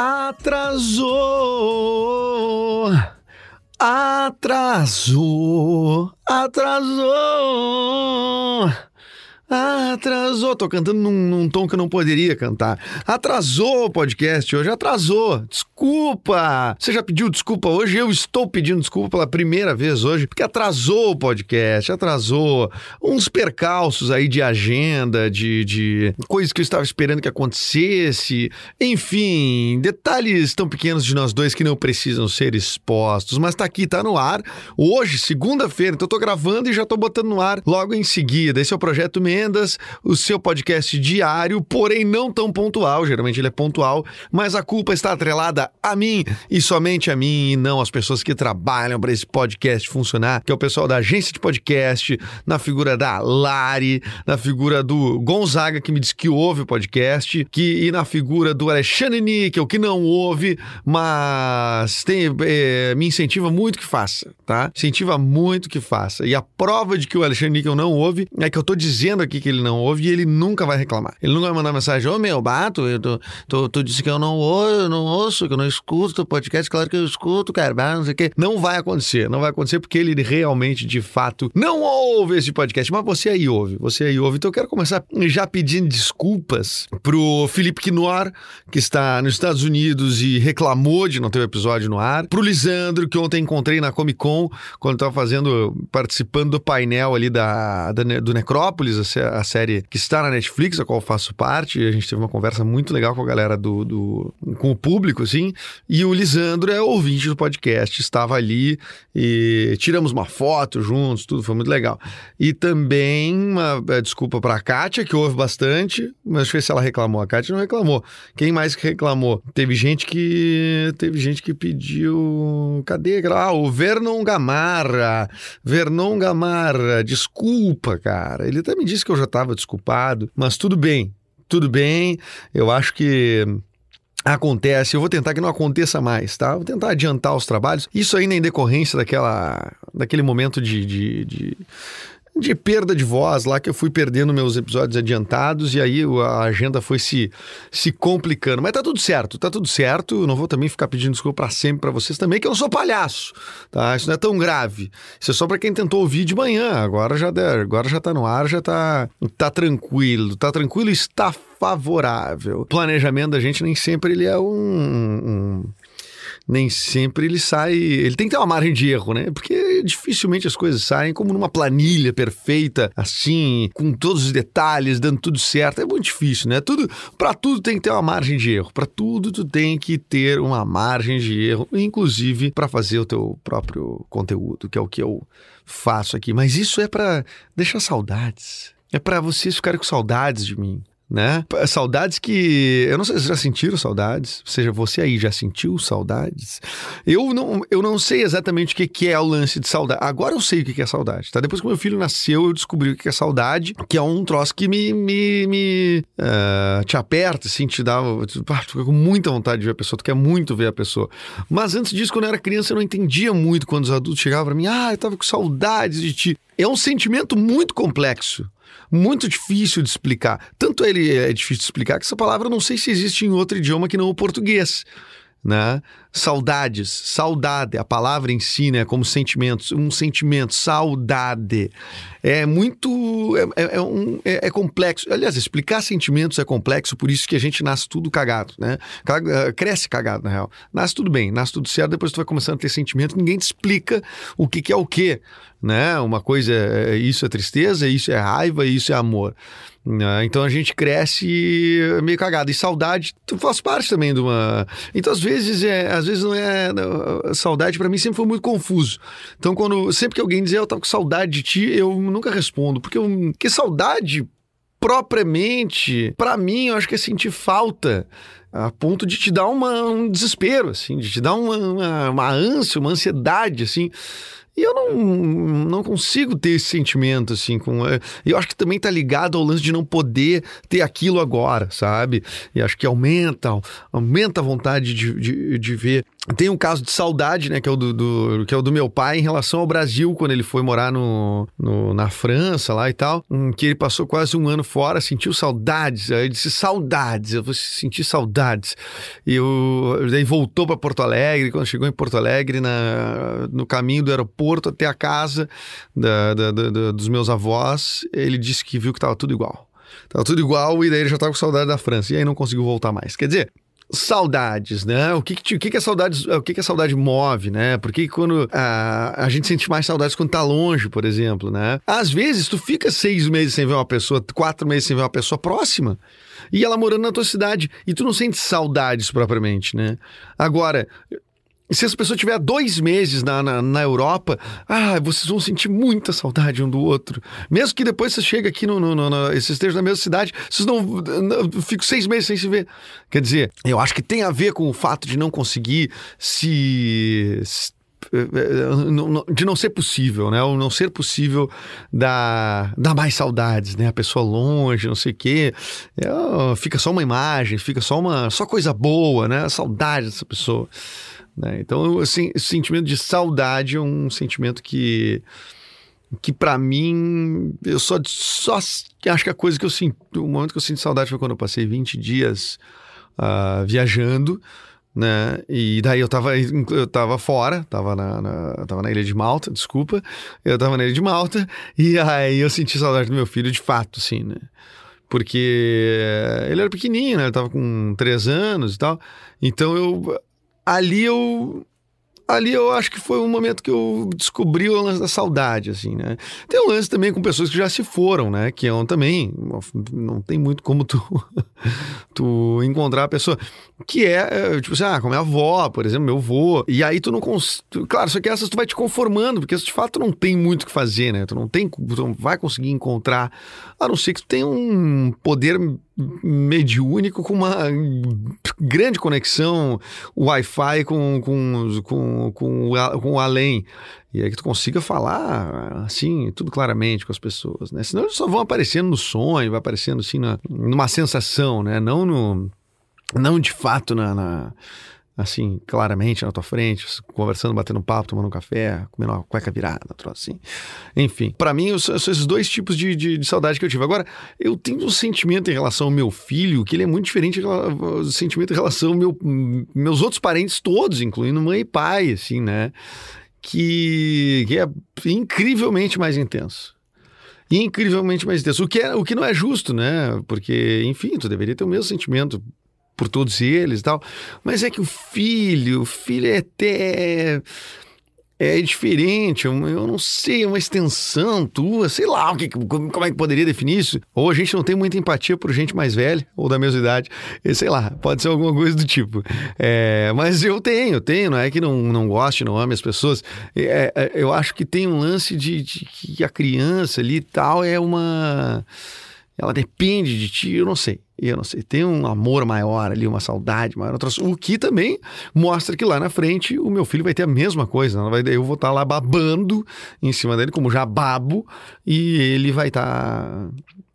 Atrasou. Atrasou. Atrasou. Atrasou. Tô cantando num, num tom que eu não poderia cantar. Atrasou o podcast hoje. Atrasou. Desculpa. Você já pediu desculpa hoje? Eu estou pedindo desculpa pela primeira vez hoje, porque atrasou o podcast. Atrasou. Uns percalços aí de agenda, de, de coisas que eu estava esperando que acontecesse. Enfim, detalhes tão pequenos de nós dois que não precisam ser expostos. Mas tá aqui, tá no ar. Hoje, segunda-feira, então eu tô gravando e já tô botando no ar logo em seguida. Esse é o Projeto Mendas, o seu podcast diário, porém não tão pontual. Geralmente ele é pontual, mas a culpa está atrelada a mim e somente a mim e não às pessoas que trabalham para esse podcast funcionar, que é o pessoal da agência de podcast, na figura da Lari, na figura do Gonzaga, que me diz que ouve o podcast, que, e na figura do Alexandre Níquel, que não ouve, mas tem, eh, me incentiva muito que faça, tá? Incentiva muito que faça. E a prova de que o Alexandre Níquel não ouve é que eu tô dizendo aqui que ele não ouve e ele nunca vai reclamar. Ele nunca vai mandar mensagem, ô meu, bato, eu tô, tô, tu disse que eu não ouço, não ouço, que eu não escuto podcast, claro que eu escuto, cara, não sei o quê. Não vai acontecer, não vai acontecer porque ele realmente, de fato, não ouve esse podcast, mas você aí ouve, você aí ouve. Então eu quero começar já pedindo desculpas pro Felipe Quinor, que está nos Estados Unidos e reclamou de não ter o episódio no ar, pro Lisandro, que ontem encontrei na Comic Con, quando estava fazendo, participando do painel ali da, da do Necrópolis, a, a série que está na Netflix, a qual faço parte, a gente teve uma conversa muito legal com a galera do, do com o público, assim, e o Lisandro é ouvinte do podcast, estava ali e tiramos uma foto juntos, tudo foi muito legal. E também uma eh, desculpa para a Kátia, que ouve bastante, mas eu ver se ela reclamou. A Kátia não reclamou. Quem mais que reclamou? Teve gente que teve gente que pediu, cadê? aquela- Ah, o Vernon Gamarra. Vernon Gamarra, desculpa, cara. Ele até me disse que eu já estava desculpado, mas tudo bem. Tudo bem. Eu acho que acontece, eu vou tentar que não aconteça mais, tá? Vou tentar adiantar os trabalhos. Isso ainda em decorrência daquela, daquele momento de, de, de, de perda de voz lá, que eu fui perdendo meus episódios adiantados e aí a agenda foi se, se complicando. Mas tá tudo certo, tá tudo certo. Eu não vou também ficar pedindo desculpa pra sempre pra vocês também, que eu não sou palhaço, tá? Isso não é tão grave. Isso é só pra quem tentou ouvir de manhã. Agora já, der- agora já tá no ar, já tá, tá tranquilo. Tá tranquilo está favorável. O planejamento da gente nem sempre ele é um- um nem sempre ele sai. Ele tem que ter uma margem de erro, né? Porque dificilmente as coisas saem como numa planilha perfeita, assim, com todos os detalhes, dando tudo certo. É muito difícil, né? Tudo, para tudo tem que ter uma margem de erro. Para tudo tu tem que ter uma margem de erro, inclusive para fazer o teu próprio conteúdo, que é o que eu faço aqui. Mas isso é para deixar saudades. É para vocês ficarem com saudades de mim né? Saudades que. Eu não sei se já sentiram saudades. Ou seja, você aí já sentiu saudades? Eu não, eu não sei exatamente o que, que é o lance de saudade. Agora eu sei o que, que é saudade, tá? Depois que meu filho nasceu, eu descobri o que, que é saudade, que é um troço que me. me, me ah, te aperta, assim, te dá. Tu, ah, tu fica com muita vontade de ver a pessoa, tu quer muito ver a pessoa. Mas antes disso, quando eu era criança, eu não entendia muito quando os adultos chegavam pra mim, ah, eu tava com saudades de ti. É um sentimento muito complexo muito difícil de explicar. Tanto ele é difícil de explicar que essa palavra eu não sei se existe em outro idioma que não o português. Né? Saudades, saudade, a palavra em si, né, como sentimentos, um sentimento, saudade. É muito. É, é- é um- é- é complexo. Aliás, explicar sentimentos é complexo, por isso que a gente nasce tudo cagado, né? Eh, Cresce cagado, na real. Nasce tudo bem, nasce tudo certo, depois tu vai começando a ter sentimento, ninguém te explica o que, que é o quê. Né? Uma coisa é isso é tristeza, isso é raiva, isso é amor. Né? Então a gente cresce meio cagado. E saudade faz parte também de uma. Então, às vezes, é, às vezes não é. saudade pra mim sempre foi muito confuso. Então, quando sempre que alguém dizer eu tava com saudade de ti, eu nunca respondo. Porque, eu, porque saudade, propriamente, pra mim, eu acho que é sentir falta. A ponto de te dar uma- um desespero, assim, de te dar uma, uma, uma ânsia, uma ansiedade, assim. E eu não, não consigo ter esse sentimento, assim, com. eh, Eu acho que também tá ligado ao lance de não poder ter aquilo agora, sabe? E acho que aumenta, aumenta a vontade de, de, de ver. Tem um caso de saudade, né, que é, o do, do- que é o do meu pai em relação ao Brasil, quando ele foi morar no, no- na França lá e tal, que ele passou quase um ano fora, sentiu saudades. Aí ele disse saudades, eu vou sentir saudades. E eu, daí voltou para Porto Alegre, quando chegou em Porto Alegre, na, no caminho do aeroporto até a casa da- da- da- dos meus avós, ele disse que viu que tava tudo igual. Tava tudo igual e daí ele já tava com saudade da França. E aí não conseguiu voltar mais. Quer dizer, saudades, né? O que que, o que, que a saudade, o que, que a saudade move, né? Porque quando a, a gente sente mais saudades quando tá longe, por exemplo, né? Às vezes tu fica seis meses sem ver uma pessoa, quatro meses sem ver uma pessoa próxima e ela morando na tua cidade e tu não sente saudades propriamente, né? Agora se essa pessoa tiver dois meses na, na, na Europa, ah, vocês vão sentir muita saudade um do outro. Mesmo que depois você chegue aqui, no, no, no, no- vocês estejam na mesma cidade, vocês não, não ficam seis meses sem se ver. Quer dizer, eu acho que tem a ver com o fato de não conseguir se. eh, de não ser possível, né? O não ser possível dá, dá mais saudades, né? A pessoa longe, não sei o quê. É, fica só uma imagem, fica só uma só coisa boa, né? Saudade dessa pessoa. Né? Então, assim, sentimento de saudade é um sentimento que que para mim eu só só acho que a coisa que eu sinto, o momento que eu sinto saudade foi quando eu passei 20 dias ah, viajando, né? E daí eu tava eu tava fora, tava na, na- tava na ilha de Malta, desculpa. Eu tava na ilha de Malta e aí eu senti saudade do meu filho de fato, assim, né? Porque ele era pequenininho, né? Ele tava com três anos e tal. Então eu ali eu ali eu acho que foi um momento que eu descobri o lance da saudade, assim, né? Tem um lance também com pessoas que já se foram, né? Que é um também, não tem muito como tu, tu encontrar a pessoa. Que é, é, tipo assim, ah, como é a avó, por exemplo, meu avô. E aí tu não cons... Claro, só que essas tu vai te conformando, porque de fato não tem muito o que fazer, né? Tu não tem, tu não vai conseguir encontrar, a não ser que tu tenha um poder mediúnico com uma grande conexão Wi-Fi com, com, com, com, com o além. E aí que tu consiga falar, assim, tudo claramente com as pessoas, né? Senão eles só vão aparecendo no sonho, vai aparecendo, assim, na, numa sensação, né? Não no... Não de fato na... na- assim, claramente na tua frente, conversando, batendo um papo, tomando um café, comendo uma cueca virada, um assim. Enfim, pra mim, são esses dois tipos de, de, de saudade que eu tive. Agora, eu tenho um sentimento em relação ao meu filho que ele é muito diferente do sentimento em relação ao meu, meus outros parentes todos, incluindo mãe e pai, assim, né? Que, que é incrivelmente mais intenso. Incrivelmente mais intenso. O que, é, o que não é justo, né? Porque, enfim, tu deveria ter o mesmo sentimento por todos eles tal. Mas é que o filho, o filho é até. É diferente, eu, não sei, é uma extensão tua, sei lá o que, como, é que poderia definir isso. Ou a gente não tem muita empatia por gente mais velha, ou da mesma idade, sei lá, pode ser alguma coisa do tipo. É, mas eu tenho, tenho, não é que não, não goste, não ame as pessoas. É, é, eu acho que tem um lance de, de que a criança ali e tal é uma. Ela depende de ti, eu não sei. Eu não sei. Tem um amor maior ali, uma saudade maior. O que também mostra que lá na frente o meu filho vai ter a mesma coisa. Vai, eu vou estar lá babando em cima dele, como já babo, e ele vai estar,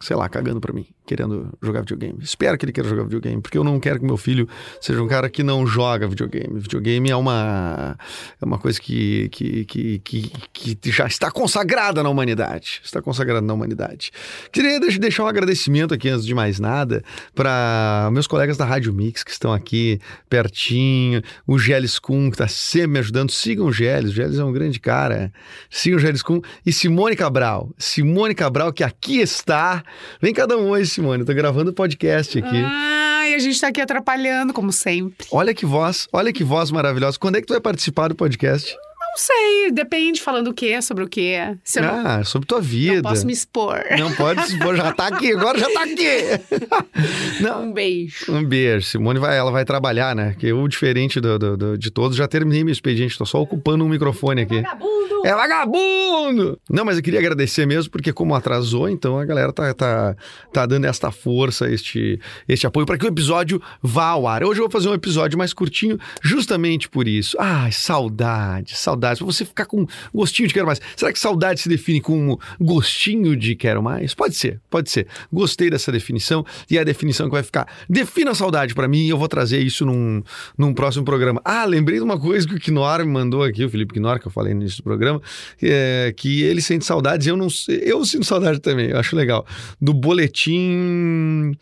sei lá, cagando pra mim, querendo jogar videogame. Espero que ele queira jogar videogame, porque eu não quero que meu filho seja um cara que não joga videogame. Videogame é uma, é uma coisa que, que, que, que, que já está consagrada na humanidade. Está consagrada na humanidade. Queria deix- deixar um agradecimento aqui, antes de mais nada, para meus colegas da Rádio Mix que estão aqui pertinho, o Geles Kuhn, que está sempre me ajudando. Sigam o Geles, o Geles é um grande cara. Sigam o Geles Kuhn e Simone Cabral. Simone Cabral, que aqui está. Vem cada um hoje, Simone. Estou gravando o podcast aqui. Ai, a gente tá aqui atrapalhando, como sempre. Olha que voz, olha que voz maravilhosa. Quando é que tu vai participar do podcast? Não sei, depende falando o quê, sobre o quê. Se eu não, Ah, sobre tua vida. não posso me expor. Não pode se expor, já tá aqui, agora já tá aqui. Não, Um beijo. Um beijo. Simone vai, ela vai trabalhar, né? Que eu, diferente do, do- do- de todos, já terminei meu expediente. Tô só ocupando um microfone aqui. Vagabundo! É vagabundo! Não, mas eu queria agradecer mesmo, porque como atrasou, então a galera tá, tá, tá dando esta força, este, este apoio, para que o episódio vá ao ar. Hoje eu vou fazer um episódio mais curtinho, justamente por isso. Ai, saudade, saudade. Pra você ficar com gostinho de quero mais. Será que saudade se define como gostinho de quero mais? Pode ser, pode ser. Gostei dessa definição e é a definição que vai ficar. Defina a saudade pra mim e eu vou trazer isso num, num próximo programa. Ah, lembrei de uma coisa que o Knorr me mandou aqui, o Felipe Knorr, que eu falei no início do programa, é, que ele sente saudades, eu não eu sinto saudade também, eu acho legal. Do boletim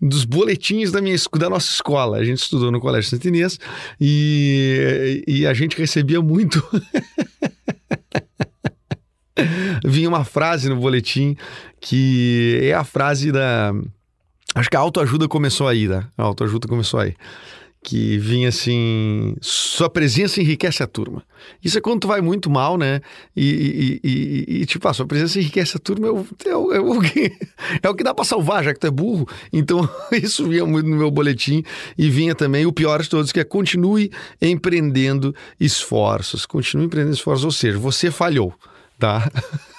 dos boletins da minha da nossa escola. A gente estudou no Colégio Santo Inês e, e a gente recebia muito vinha uma frase no boletim que é a frase da. Acho que a autoajuda começou aí, né? A autoajuda começou aí. Que vinha assim: sua presença enriquece a turma. Isso é quando tu vai muito mal, né? E, e- e- e, tipo, a sua presença enriquece a turma é o, é o- é o que, é o que dá pra salvar, já que tu é burro. Então, isso vinha muito no meu boletim. E vinha também o pior de todos, que é continue empreendendo esforços. Continue empreendendo esforços, ou seja, você falhou, tá?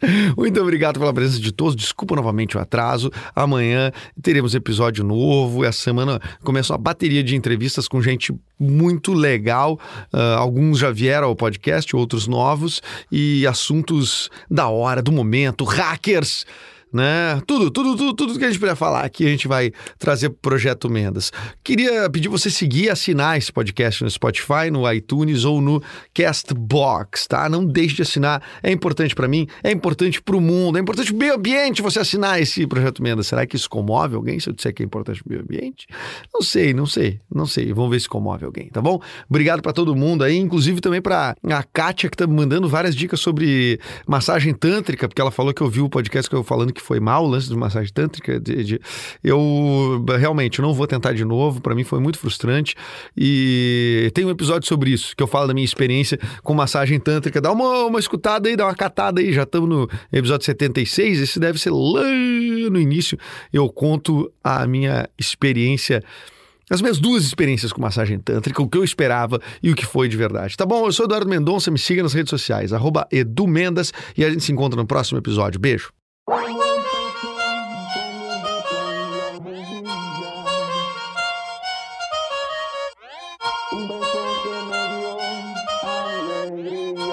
Muito obrigado pela presença de todos. Desculpa novamente o atraso. Amanhã teremos episódio novo. Essa semana começa uma bateria de entrevistas com gente muito legal. Ah, alguns já vieram ao podcast, outros novos. E assuntos da hora, do momento, hackers. Né? Tudo, tudo, tudo, tudo que a gente puder falar aqui, a gente vai trazer pro Projeto Mendas. Queria pedir você seguir assinar esse podcast no Spotify, no iTunes ou no Castbox, tá? Não deixe de assinar, é importante para mim, é importante pro mundo, é importante pro meio ambiente você assinar esse Projeto Mendas. Será que isso comove alguém se eu disser que é importante pro meio ambiente? Não sei, não sei, não sei. Vamos ver se comove alguém, tá bom? Obrigado para todo mundo aí, inclusive também para a Kátia que tá me mandando várias dicas sobre massagem tântrica, porque ela falou que ouviu o podcast que eu falando que foi mal o lance de massagem tântrica. de- de- Eu realmente não vou tentar de novo, para mim foi muito frustrante. E tem um episódio sobre isso, que eu falo da minha experiência com massagem tântrica. Dá uma, uma escutada aí, dá uma catada aí, já estamos no episódio 76, esse deve ser lá no início. Eu conto a minha experiência. As minhas duas experiências com massagem tântrica, o que eu esperava e o que foi de verdade. Tá bom? Eu sou Eduardo Mendonça, me siga nas redes sociais, arroba Edu Mendas, e a gente se encontra no próximo episódio. Beijo. un beso que me dio alegría.